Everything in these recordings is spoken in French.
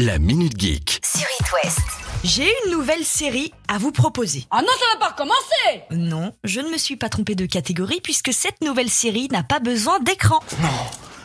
La Minute Geek. sur It West. J'ai une nouvelle série à vous proposer. Ah non, ça va pas recommencer Non, je ne me suis pas trompé de catégorie puisque cette nouvelle série n'a pas besoin d'écran.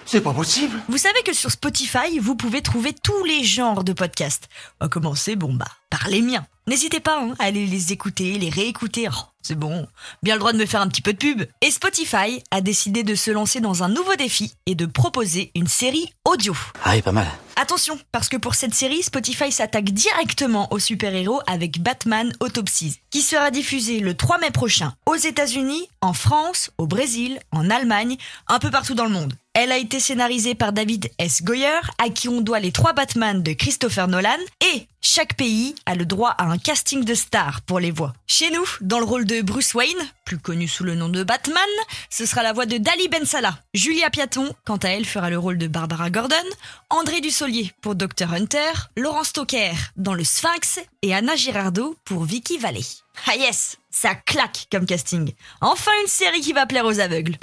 C'est pas possible. Vous savez que sur Spotify, vous pouvez trouver tous les genres de podcasts. À commencer, bon bah, par les miens. N'hésitez pas hein, à aller les écouter, les réécouter. Oh, c'est bon, bien le droit de me faire un petit peu de pub. Et Spotify a décidé de se lancer dans un nouveau défi et de proposer une série audio. Ah oui, pas mal. Attention, parce que pour cette série, Spotify s'attaque directement aux super-héros avec Batman Autopsies, qui sera diffusé le 3 mai prochain aux États-Unis, en France, au Brésil, en Allemagne, un peu partout dans le monde. Elle a été scénarisée par David S. Goyer, à qui on doit les trois Batman de Christopher Nolan, et chaque pays a le droit à un casting de stars pour les voix. Chez nous, dans le rôle de Bruce Wayne, plus connu sous le nom de Batman, ce sera la voix de Dali Ben Salah. Julia Piaton, quant à elle, fera le rôle de Barbara Gordon, André Dussolier pour Dr. Hunter, Laurent Stoker dans le Sphinx et Anna Girardot pour Vicky Valley. Ah yes, ça claque comme casting. Enfin une série qui va plaire aux aveugles.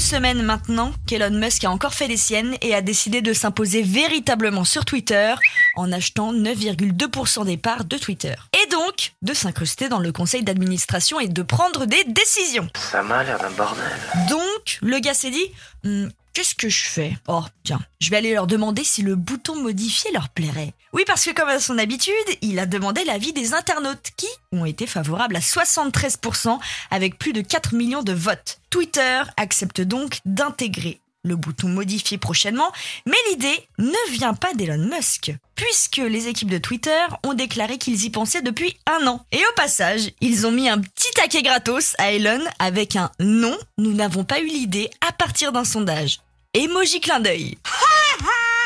Semaine maintenant qu'Elon Musk a encore fait les siennes et a décidé de s'imposer véritablement sur Twitter en achetant 9,2% des parts de Twitter. Et donc de s'incruster dans le conseil d'administration et de prendre des décisions. Ça m'a l'air d'un bordel. Donc le gars s'est dit Hmm, Qu'est-ce que je fais? Oh, tiens, je vais aller leur demander si le bouton modifier leur plairait. Oui, parce que comme à son habitude, il a demandé l'avis des internautes qui ont été favorables à 73% avec plus de 4 millions de votes. Twitter accepte donc d'intégrer le bouton modifier prochainement, mais l'idée ne vient pas d'Elon Musk, puisque les équipes de Twitter ont déclaré qu'ils y pensaient depuis un an. Et au passage, ils ont mis un petit taquet gratos à Elon avec un non, nous n'avons pas eu l'idée à partir d'un sondage. Emoji clin d'œil.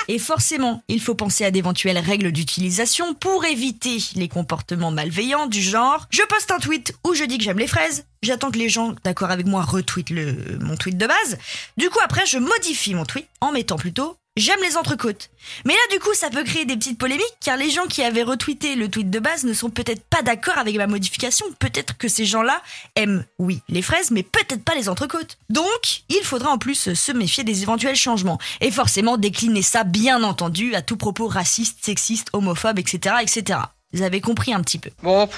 Et forcément, il faut penser à d'éventuelles règles d'utilisation pour éviter les comportements malveillants du genre. Je poste un tweet où je dis que j'aime les fraises, j'attends que les gens d'accord avec moi retweetent le, mon tweet de base, du coup après je modifie mon tweet en mettant plutôt j'aime les entrecôtes. Mais là du coup ça peut créer des petites polémiques car les gens qui avaient retweeté le tweet de base ne sont peut-être pas d'accord avec ma modification, peut-être que ces gens-là aiment oui les fraises mais peut-être pas les entrecôtes. Donc il faudra en plus se méfier des éventuels changements et forcément décliner ça bien entendu à tout propos raciste, sexiste, homophobe, etc. etc. Vous avez compris un petit peu. Bon,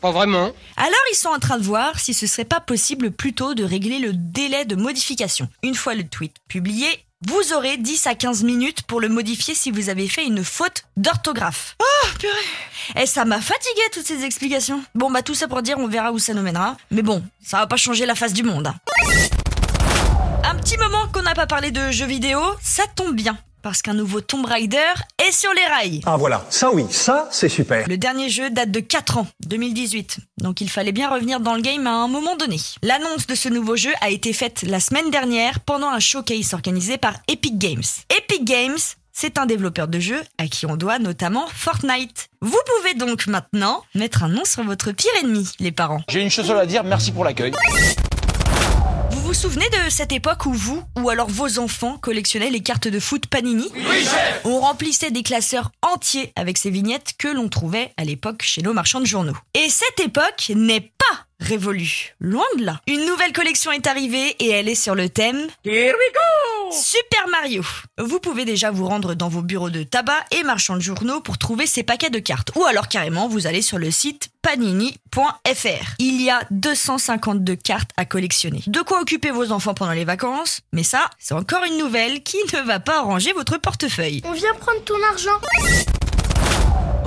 pas vraiment. Alors ils sont en train de voir si ce serait pas possible plutôt de régler le délai de modification. Une fois le tweet publié, vous aurez 10 à 15 minutes pour le modifier si vous avez fait une faute d'orthographe. Oh purée Et ça m'a fatigué toutes ces explications. Bon bah tout ça pour dire on verra où ça nous mènera. Mais bon, ça va pas changer la face du monde. hein. Un petit moment qu'on n'a pas parlé de jeux vidéo, ça tombe bien. Parce qu'un nouveau Tomb Raider est sur les rails. Ah voilà, ça oui, ça c'est super. Le dernier jeu date de 4 ans, 2018. Donc il fallait bien revenir dans le game à un moment donné. L'annonce de ce nouveau jeu a été faite la semaine dernière pendant un showcase organisé par Epic Games. Epic Games, c'est un développeur de jeux à qui on doit notamment Fortnite. Vous pouvez donc maintenant mettre un nom sur votre pire ennemi, les parents. J'ai une chose à dire, merci pour l'accueil. Vous vous souvenez de cette époque où vous, ou alors vos enfants, collectionnaient les cartes de foot Panini? Oui, On remplissait des classeurs entiers avec ces vignettes que l'on trouvait à l'époque chez nos marchands de journaux. Et cette époque n'est pas révolue. Loin de là. Une nouvelle collection est arrivée et elle est sur le thème Here we go Super Mario. Vous pouvez déjà vous rendre dans vos bureaux de tabac et marchands de journaux pour trouver ces paquets de cartes. Ou alors carrément, vous allez sur le site panini.fr. Il y a 252 cartes à collectionner. De quoi occuper vos enfants pendant les vacances, mais ça, c'est encore une nouvelle qui ne va pas arranger votre portefeuille. On vient prendre ton argent.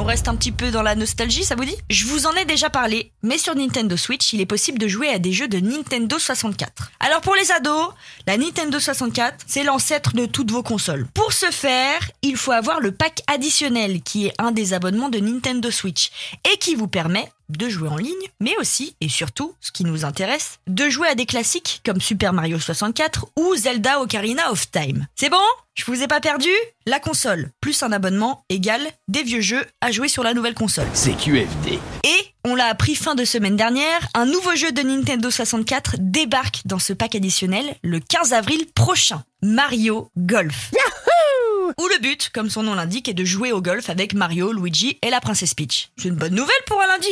On reste un petit peu dans la nostalgie, ça vous dit? Je vous en ai déjà parlé, mais sur Nintendo Switch, il est possible de jouer à des jeux de Nintendo 64. Alors pour les ados, la Nintendo 64, c'est l'ancêtre de toutes vos consoles. Pour ce faire, il faut avoir le pack additionnel, qui est un des abonnements de Nintendo Switch, et qui vous permet de jouer en ligne, mais aussi, et surtout, ce qui nous intéresse, de jouer à des classiques comme Super Mario 64 ou Zelda Ocarina of Time. C'est bon? Je vous ai pas perdu? La console, plus un abonnement, égale des vieux jeux à jouer sur la nouvelle console. C'est QFD. Et, on l'a appris fin de semaine dernière, un nouveau jeu de Nintendo 64 débarque dans ce pack additionnel le 15 avril prochain. Mario Golf. Où le but, comme son nom l'indique, est de jouer au golf avec Mario, Luigi et la princesse Peach. C'est une bonne nouvelle pour un lundi.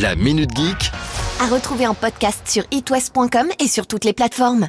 La Minute Geek À retrouver en podcast sur itwest.com et sur toutes les plateformes.